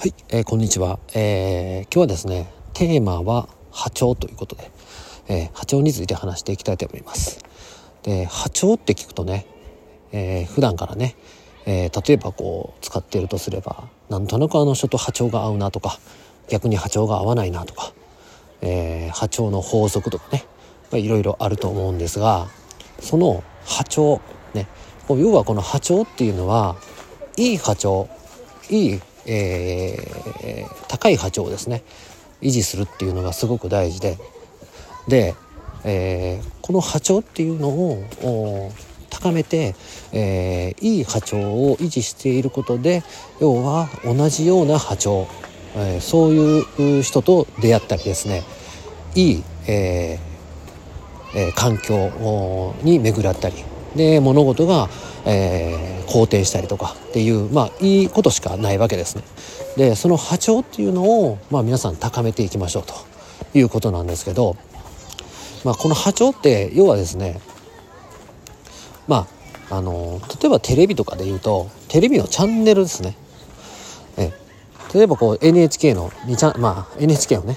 はい、えー、こんにちは、えー、今日はですねテーマは波長ということで、えー、波長について話していきたいと思います。で波長って聞くとね、えー、普段からね、えー、例えばこう使っているとすればなんとなくあの人と波長が合うなとか逆に波長が合わないなとか、えー、波長の法則とかねいろいろあると思うんですがその波長ね要はこの波長っていうのはいい波長いいえー、高い波長をですね。維持するっていうのがすごく大事で。で、えー、この波長っていうのを高めて、えー、いい波長を維持していることで要は同じような波長、えー、そういう人と出会ったりですね。いい、えーえー、環境に巡らったりで物事が、えー、肯定したりとかっていうまあいいことしかないわけですね。でその波長っていうのを、まあ、皆さん高めていきましょうということなんですけど、まあ、この波長って要はですねまああの例えばテレビとかで言うとテレビのチャンネルですね。え例えばこう NHK の2チャン、まあ、NHK をね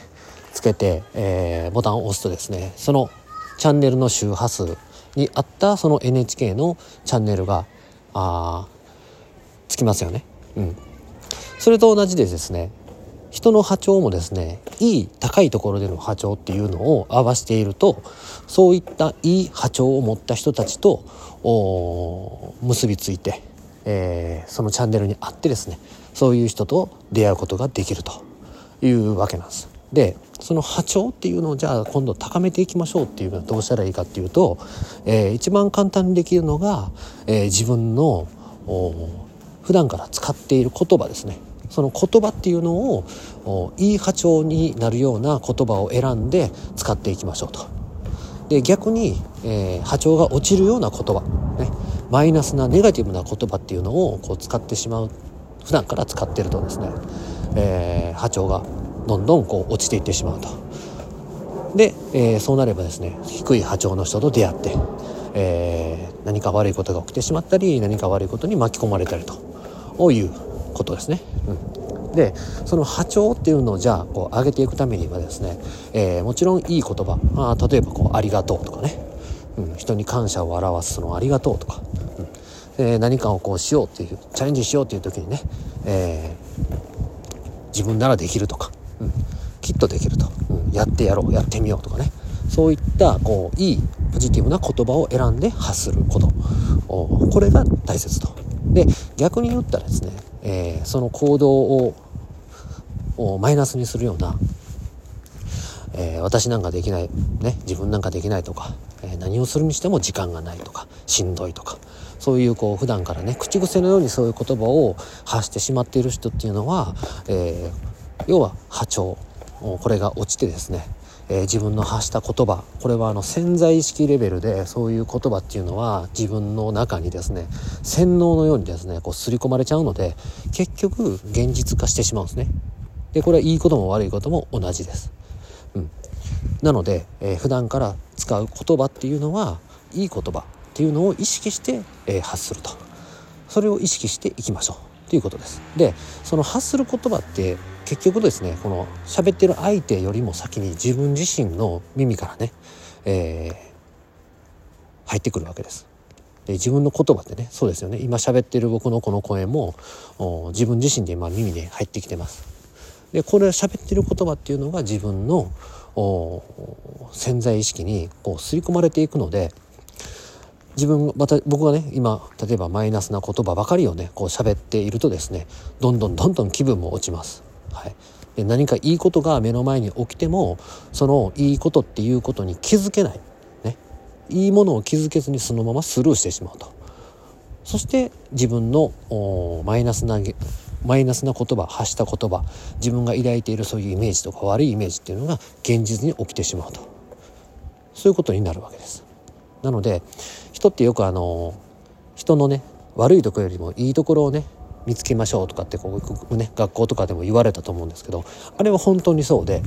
つけて、えー、ボタンを押すとですねそのチャンネルの周波数にあったその NHK のチャンネルがあつきますよね。うん、それと同じでですね人の波長もですねいい高いところでの波長っていうのを合わせているとそういったいい波長を持った人たちと結びついて、えー、そのチャンネルにあってですねそういう人と出会うことができるというわけなんです。でその波長っていうのをじゃあ今度高めていきましょうっていうのはどうしたらいいかっていうと、えー、一番簡単にできるのが、えー、自分の普段から使っている言葉ですねその言葉っていうのをいい波長になるような言葉を選んで使っていきましょうと。で逆に、えー、波長が落ちるような言葉、ね、マイナスなネガティブな言葉っていうのをこう使ってしまう普段から使ってるとですね、えー、波長がどんどんこう落ちていってしまうと。で、えー、そうなればですね低い波長の人と出会って、えー、何か悪いことが起きてしまったり何か悪いことに巻き込まれたりと。いうことですね。うん、でその波長っていうのをじゃあこう上げていくためにはですね、えー、もちろんいい言葉。まあ例えばこう「ありがとう」とかね、うん、人に感謝を表すその「ありがとう」とか、うん。え、何かをこうしようっていうチャレンジしようっていう時にね、えー、自分ならできるとか、うん、きっとできると、うん、やってやろうやってみようとかね。そういったこういいポジティブな言葉を選んで発すること。これが大切と。で逆に言ったらですね、えー、その行動をマイナスにするような、えー、私なんかできない、ね、自分なんかできないとか、えー、何をするにしても時間がないとかしんどいとかそういうこう普段からね口癖のようにそういう言葉を発してしまっている人っていうのは、え要は波長これが落ちてですねえー、自分の発した言葉これはあの潜在意識レベルでそういう言葉っていうのは自分の中にですね洗脳のようにですねこう刷り込まれちゃうので結局現実化してしまうんですね。でこれはいいことも悪いことも同じです。うん、なので、えー、普段から使う言葉っていうのはいい言葉っていうのを意識して、えー、発するとそれを意識していきましょうということです。でその発する言葉って結局ですねこの喋ってる相手よりも先に自分自身の耳からね、えー、入ってくるわけです。で自分の言葉ってねそうですよね今喋ってる僕のこの声も自分自身で今耳に入ってきてます。でこれ喋ってる言葉っていうのが自分の潜在意識にこう刷り込まれていくので自分また僕がね今例えばマイナスな言葉ばかりをねこう喋っているとですねどんどんどんどん気分も落ちます。はい、で何かいいことが目の前に起きてもそのいいことっていうことに気づけない、ね、いいものを気づけずにそのままスルーしてしまうと。そして自分のマイナスなマイナスな言葉発した言葉自分が抱いているそういうイメージとか悪いイメージっていうのが現実に起きてしまうと。そういうことになるわけです。なので人ってよくあの人のね悪いところよりもいいところをね見つけましょうとかってこう、ね、学校とかでも言われたと思うんですけどあれは本当にそうで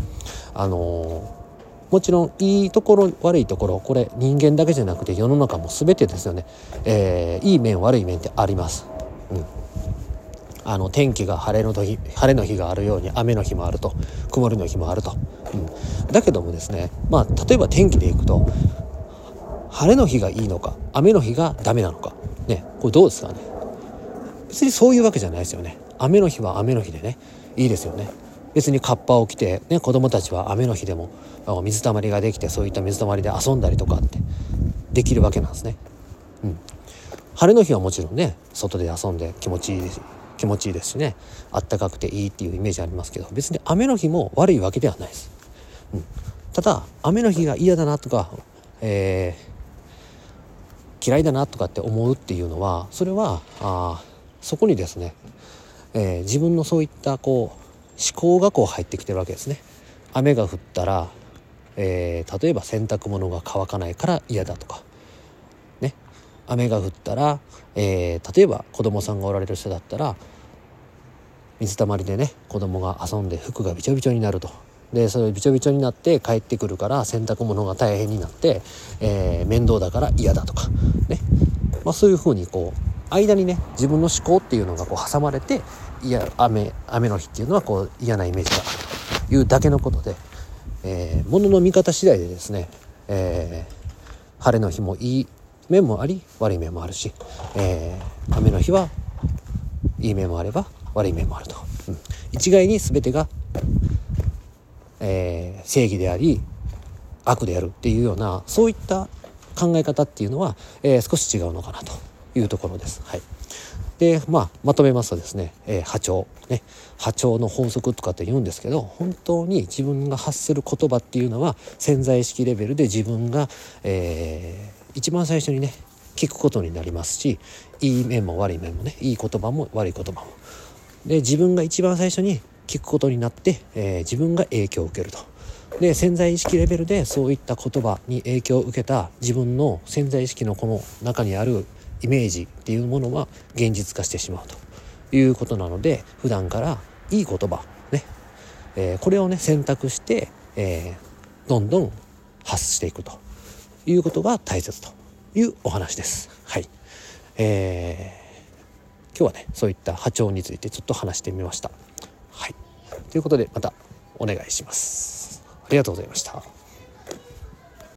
あのもちろんいいところ悪いところこれ人間だけじゃなくて世の中も全てですよね、えー、いい面悪い面ってあります。うん。あの天気が晴れの時晴れの日があるように雨の日もあると曇りの日もあると、うん、だけどもですねまあ例えば天気でいくと晴れの日がいいのか雨の日がダメなのかねこれどうですかね。別にそういうわけじゃないですよね雨の日は雨の日でねいいですよね別にカッパを着て、ね、子供たちは雨の日でも水たまりができてそういった水たまりで遊んだりとかってできるわけなんですね。うん、晴れの日はもちろんね外で遊んで気持ちいいです気持ちいいですしねあったかくていいっていうイメージありますけど別に雨の日も悪いわけではないです。うん、ただ雨の日が嫌だなとか、えー、嫌いだなとかって思うっていうのはそれはあそこにですね、えー、自分のそういったこう思考がこう入ってきてるわけですね。雨が降ったら、えー、例えば洗濯物が乾かないから嫌だとか、ね、雨が降ったら、えー、例えば子供さんがおられる人だったら水たまりでね子供が遊んで服がびちょびちょになると。でそれびちょびちょになって帰ってくるから洗濯物が大変になって、えー、面倒だから嫌だとかね、まあ、そういうふうにこう間にね自分の思考っていうのがこう挟まれていや雨雨の日っていうのはこう嫌なイメージがあるというだけのことで、えー、物の見方次第でですね、えー、晴れの日もいい面もあり悪い面もあるし、えー、雨の日はいい面もあれば悪い面もあると、うん、一概に全てが、えー、正義であり悪であるっていうようなそういった考え方っていうのは、えー、少し違うのかなと。いうところです。はいで、まあ、まとめますとですね、えー、波長、ね、波長の法則とかって言うんですけど、本当に自分が発する言葉っていうのは潜在意識レベルで自分が、えー、一番最初にね、聞くことになりますし、いい面も悪い面もね、いい言葉も悪い言葉も。で、自分が一番最初に聞くことになって、えー、自分が影響を受けると。で潜在意識レベルでそういった言葉に影響を受けた自分の潜在意識のこの中にあるイメージっていうものは現実化してしまうということなので普段からいい言葉ね、えー、これをね選択して、えー、どんどん発していくということが大切というお話です。はい、えー、今日はねそういった波長についてちょっと話してみました。はい、ということでまたお願いします。ありがとうございました。